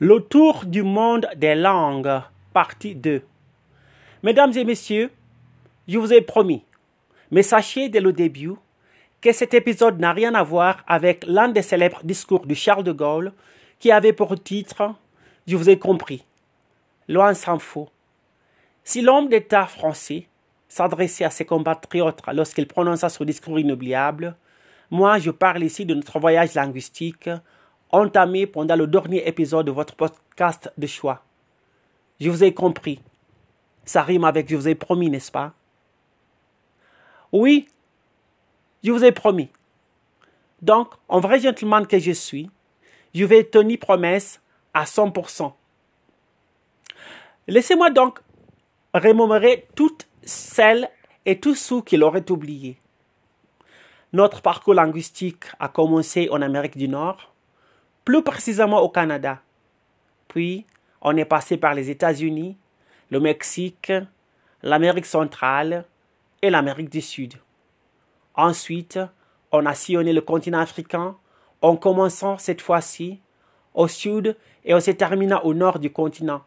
Le tour du monde des langues, partie 2. Mesdames et messieurs, je vous ai promis, mais sachez dès le début que cet épisode n'a rien à voir avec l'un des célèbres discours de Charles de Gaulle qui avait pour titre Je vous ai compris. Loin s'en faut. Si l'homme d'État français s'adressait à ses compatriotes lorsqu'il prononça ce discours inoubliable, moi je parle ici de notre voyage linguistique entamé pendant le dernier épisode de votre podcast de choix. Je vous ai compris. Ça rime avec je vous ai promis, n'est-ce pas? Oui, je vous ai promis. Donc, en vrai gentleman que je suis, je vais tenir promesse à 100%. Laissez-moi donc remémorer toutes celles et tous ceux qui l'auraient oublié. Notre parcours linguistique a commencé en Amérique du Nord, plus précisément au Canada. Puis, on est passé par les États-Unis, le Mexique, l'Amérique centrale et l'Amérique du Sud. Ensuite, on a sillonné le continent africain en commençant cette fois-ci au sud et on s'est terminé au nord du continent.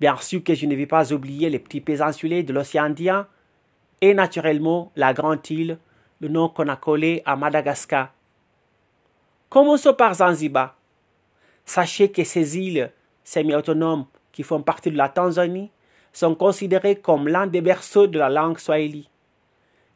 Bien sûr que je ne vais pas oublier les petits pays insulés de l'océan Indien et naturellement la grande île, le nom qu'on a collé à Madagascar. Commençons par Zanzibar. Sachez que ces îles semi-autonomes qui font partie de la Tanzanie sont considérées comme l'un des berceaux de la langue swahili.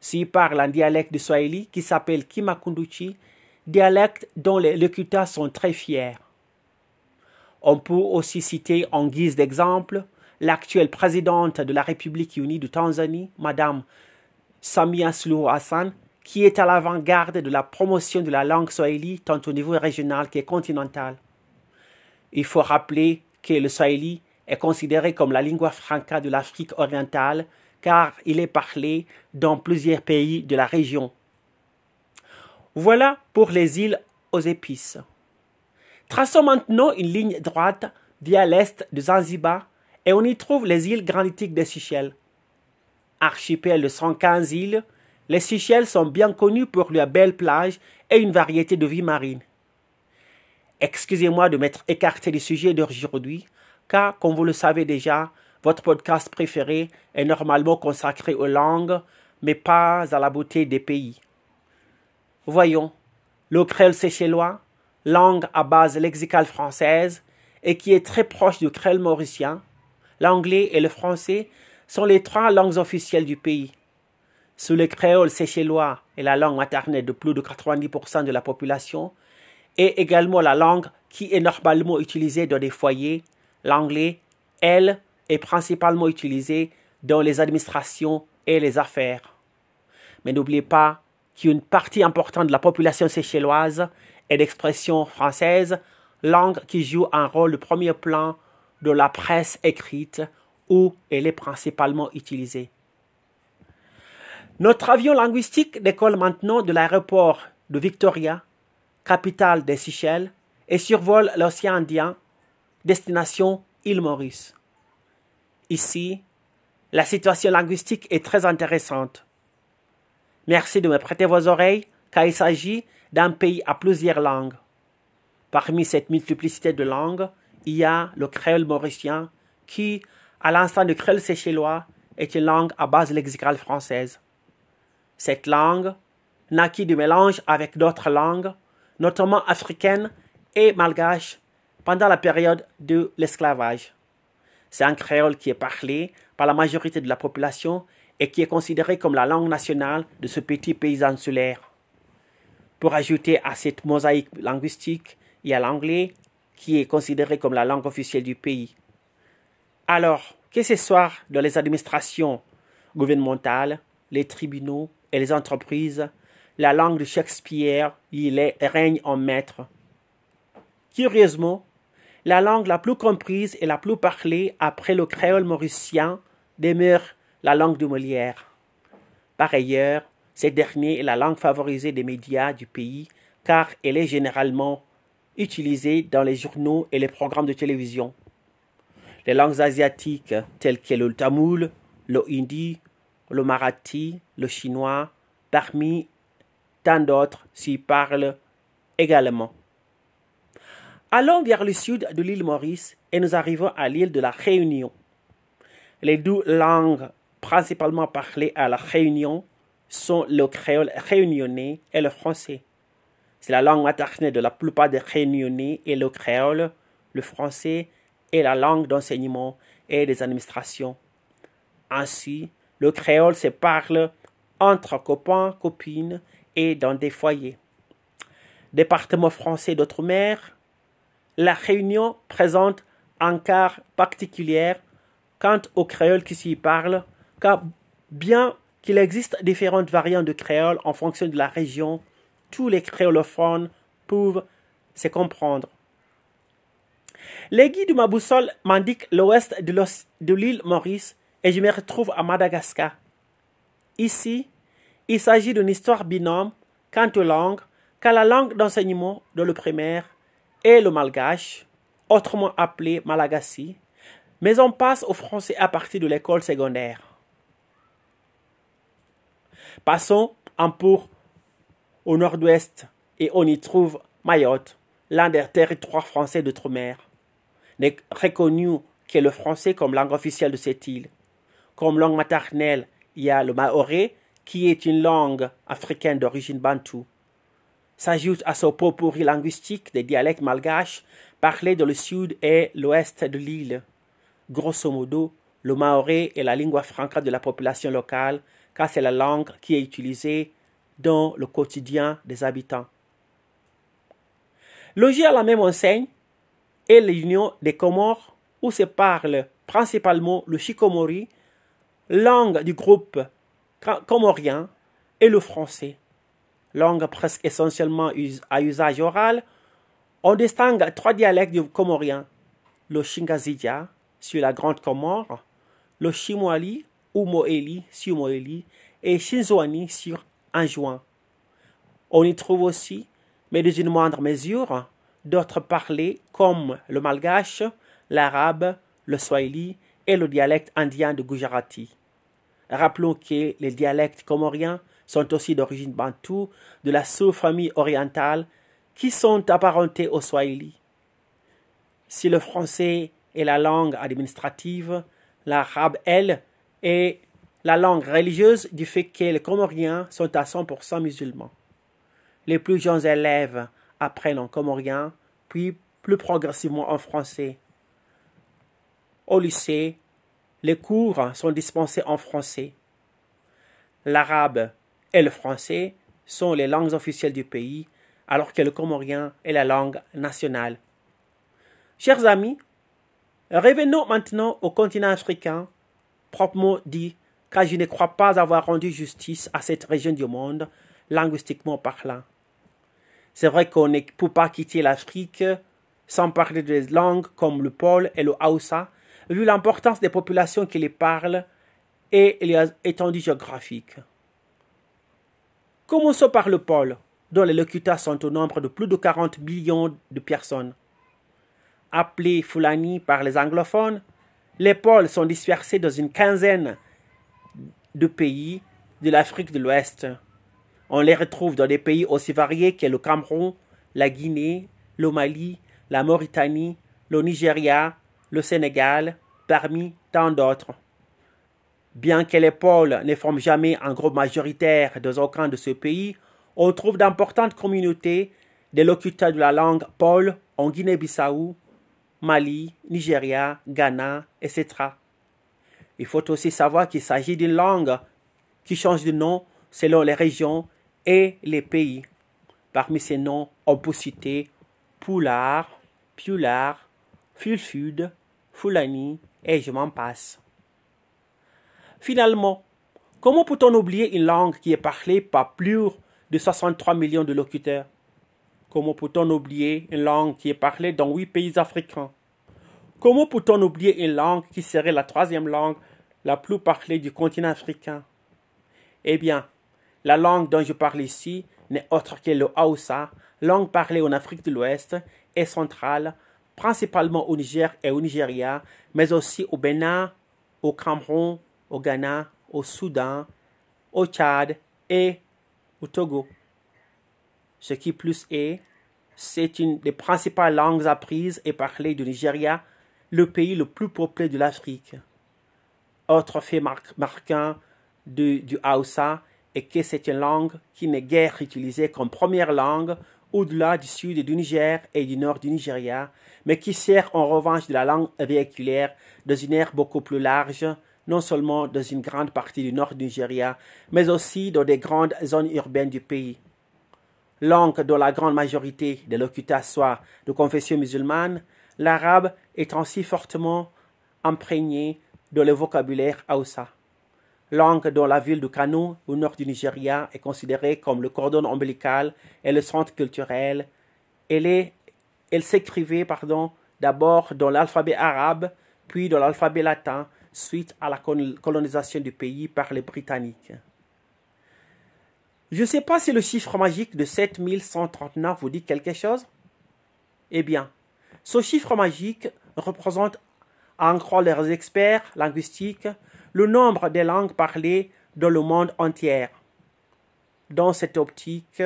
S'y parle un dialecte de swahili qui s'appelle Kimakunduchi, dialecte dont les locuteurs sont très fiers. On peut aussi citer en guise d'exemple l'actuelle présidente de la République unie de Tanzanie, Madame Samia Suluhu Hassan, qui est à l'avant-garde de la promotion de la langue swahili tant au niveau régional qu'au continental. Il faut rappeler que le swahili est considéré comme la lingua franca de l'Afrique orientale car il est parlé dans plusieurs pays de la région. Voilà pour les îles aux épices. Traçons maintenant une ligne droite via l'est de Zanzibar et on y trouve les îles granitiques des Seychelles. Archipel de 115 îles, les Seychelles sont bien connues pour leurs belles plages et une variété de vie marine. Excusez-moi de m'être écarté du sujet d'aujourd'hui, car, comme vous le savez déjà, votre podcast préféré est normalement consacré aux langues, mais pas à la beauté des pays. Voyons, le créole séchellois, langue à base lexicale française et qui est très proche du créole mauricien, l'anglais et le français sont les trois langues officielles du pays. Sous le créole séchellois est la langue maternelle de plus de 90% de la population et également la langue qui est normalement utilisée dans des foyers. L'anglais, elle, est principalement utilisée dans les administrations et les affaires. Mais n'oubliez pas qu'une partie importante de la population séchelloise et d'expression française, langue qui joue un rôle de premier plan de la presse écrite où elle est principalement utilisée. Notre avion linguistique décolle maintenant de l'aéroport de Victoria, capitale des Seychelles, et survole l'océan Indien, destination île Maurice. Ici, la situation linguistique est très intéressante. Merci de me prêter vos oreilles, car il s'agit d'un pays à plusieurs langues. Parmi cette multiplicité de langues, il y a le créole mauricien, qui, à l'instant du créole séchellois, est une langue à base lexicale française. Cette langue naquit du mélange avec d'autres langues, notamment africaines et malgaches, pendant la période de l'esclavage. C'est un créole qui est parlé par la majorité de la population et qui est considéré comme la langue nationale de ce petit pays insulaire. Pour ajouter à cette mosaïque linguistique, il y a l'anglais, qui est considéré comme la langue officielle du pays. Alors, que ce soit dans les administrations gouvernementales, les tribunaux et les entreprises, la langue de Shakespeare il règne en maître. Curieusement, la langue la plus comprise et la plus parlée après le créole mauricien demeure la langue de Molière. Par ailleurs, cette dernière est la langue favorisée des médias du pays car elle est généralement utilisée dans les journaux et les programmes de télévision. Les langues asiatiques telles que le tamoul, le hindi, le marathi, le chinois, parmi tant d'autres s'y parlent également. Allons vers le sud de l'île Maurice et nous arrivons à l'île de la Réunion. Les deux langues principalement parlées à la Réunion sont le créole réunionnais et le français. C'est la langue maternelle de la plupart des réunionnais et le créole, le français est la langue d'enseignement et des administrations. Ainsi, le créole se parle entre copains, copines et dans des foyers. Département français d'outre-mer, la Réunion présente un cas particulier quant au créole qui s'y parle, car bien qu'il existe différentes variantes de créole en fonction de la région, tous les créolophones peuvent se comprendre. Les guides de ma boussole m'indiquent l'ouest de l'île Maurice et je me retrouve à Madagascar. Ici, il s'agit d'une histoire binôme quant aux langues, car la langue d'enseignement de le primaire est le malgache, autrement appelé malagasy, mais on passe au français à partir de l'école secondaire. Passons un peu au nord-ouest et on y trouve Mayotte, l'un des territoires français d'outre-mer, n'est reconnu que le français comme langue officielle de cette île. Comme langue maternelle, il y a le maoré, qui est une langue africaine d'origine bantoue. S'ajoute à ce pot linguistique des dialectes malgaches parlés dans le sud et l'ouest de l'île. Grosso modo, le maoré est la lingua franca de la population locale, car c'est la langue qui est utilisée dans le quotidien des habitants. Logé à la même enseigne est l'Union des Comores, où se parle principalement le chikomori, langue du groupe comorien, et le français, langue presque essentiellement à usage oral. On distingue trois dialectes du comorien le Shingazidia sur la Grande Comore, le Shimoali ou Moeli sur Moeli et Shinzoani sur Anjouan. On y trouve aussi, mais dans une moindre mesure, d'autres parlés comme le malgache, l'arabe, le swahili et le dialecte indien de Gujarati. Rappelons que les dialectes comoriens sont aussi d'origine bantoue de la sous-famille orientale qui sont apparentés au swahili. Si le français est la langue administrative, l'arabe, elle, est la langue religieuse du fait que les Comoriens sont à 100% musulmans. Les plus jeunes élèves apprennent en comorien, puis plus progressivement en français. Au lycée, les cours sont dispensés en français. L'arabe et le français sont les langues officielles du pays, alors que le comorien est la langue nationale. Chers amis, revenons maintenant au continent africain, proprement dit, car je ne crois pas avoir rendu justice à cette région du monde, linguistiquement parlant. C'est vrai qu'on ne peut pas quitter l'Afrique sans parler des langues comme le Pôle et le Hausa, vu l'importance des populations qui les parlent et les étendues géographiques. Commençons par le pôle, dont les locuteurs sont au nombre de plus de 40 millions de personnes. Appelés Fulani par les anglophones, les pôles sont dispersés dans une quinzaine de pays de l'Afrique de l'Ouest. On les retrouve dans des pays aussi variés que le Cameroun, la Guinée, le Mali, la Mauritanie, le Nigeria, le Sénégal, parmi tant d'autres. Bien que les pôles ne forment jamais un groupe majoritaire dans aucun de ces pays, on trouve d'importantes communautés de locuteurs de la langue pôle en Guinée-Bissau, Mali, Nigeria, Ghana, etc. Il faut aussi savoir qu'il s'agit d'une langue qui change de nom selon les régions et les pays. Parmi ces noms, on peut citer Poulard, Pulard, Fulfud, Fulani, et je m'en passe. Finalement, comment peut-on oublier une langue qui est parlée par plus de 63 millions de locuteurs? Comment peut-on oublier une langue qui est parlée dans huit pays africains? Comment peut-on oublier une langue qui serait la troisième langue la plus parlée du continent africain? Eh bien, la langue dont je parle ici n'est autre que le Hausa, langue parlée en Afrique de l'Ouest et centrale, principalement au Niger et au Nigeria, mais aussi au Bénin, au Cameroun, au Ghana, au Soudan, au Tchad et au Togo. Ce qui plus est, c'est une des principales langues apprises et parlées du Nigeria, le pays le plus peuplé de l'Afrique. Autre fait marquant du, du Hausa est que c'est une langue qui n'est guère utilisée comme première langue au-delà du sud du Niger et du nord du Nigeria, mais qui sert en revanche de la langue véhiculaire dans une aire beaucoup plus large, non seulement dans une grande partie du nord du Nigeria, mais aussi dans des grandes zones urbaines du pays. Langue dont la grande majorité des locuteurs soit de confession musulmane, l'arabe est ainsi fortement imprégné dans le vocabulaire Hausa. Langue dont la ville de Kano, au nord du Nigeria, est considérée comme le cordon ombilical et le centre culturel. Elle, s'écrivait d'abord dans l'alphabet arabe, puis dans l'alphabet latin, suite à la colonisation du pays par les Britanniques. Je ne sais pas si le chiffre magique de 7139 vous dit quelque chose? Eh bien, ce chiffre magique représente, en croire les experts linguistiques, le nombre des langues parlées dans le monde entier. Dans cette optique,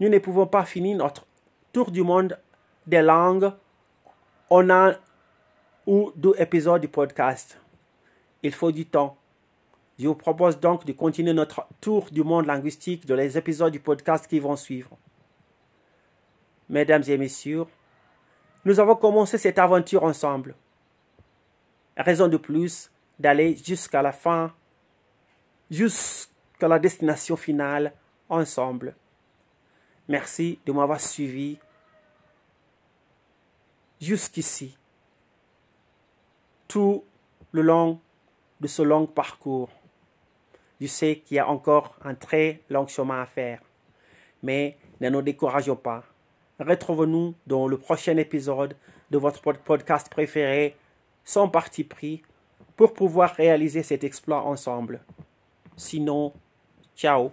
nous ne pouvons pas finir notre tour du monde des langues en un ou deux épisodes du podcast. Il faut du temps. Je vous propose donc de continuer notre tour du monde linguistique dans les épisodes du podcast qui vont suivre. Mesdames et messieurs, nous avons commencé cette aventure ensemble. Raison de plus d'aller jusqu'à la fin, jusqu'à la destination finale ensemble. Merci de m'avoir suivi jusqu'ici, tout le long de ce long parcours. Je sais qu'il y a encore un très long chemin à faire, mais ne nous décourageons pas. Retrouvons-nous dans le prochain épisode de votre podcast préféré, sans parti pris, pour pouvoir réaliser cet exploit ensemble. Sinon, ciao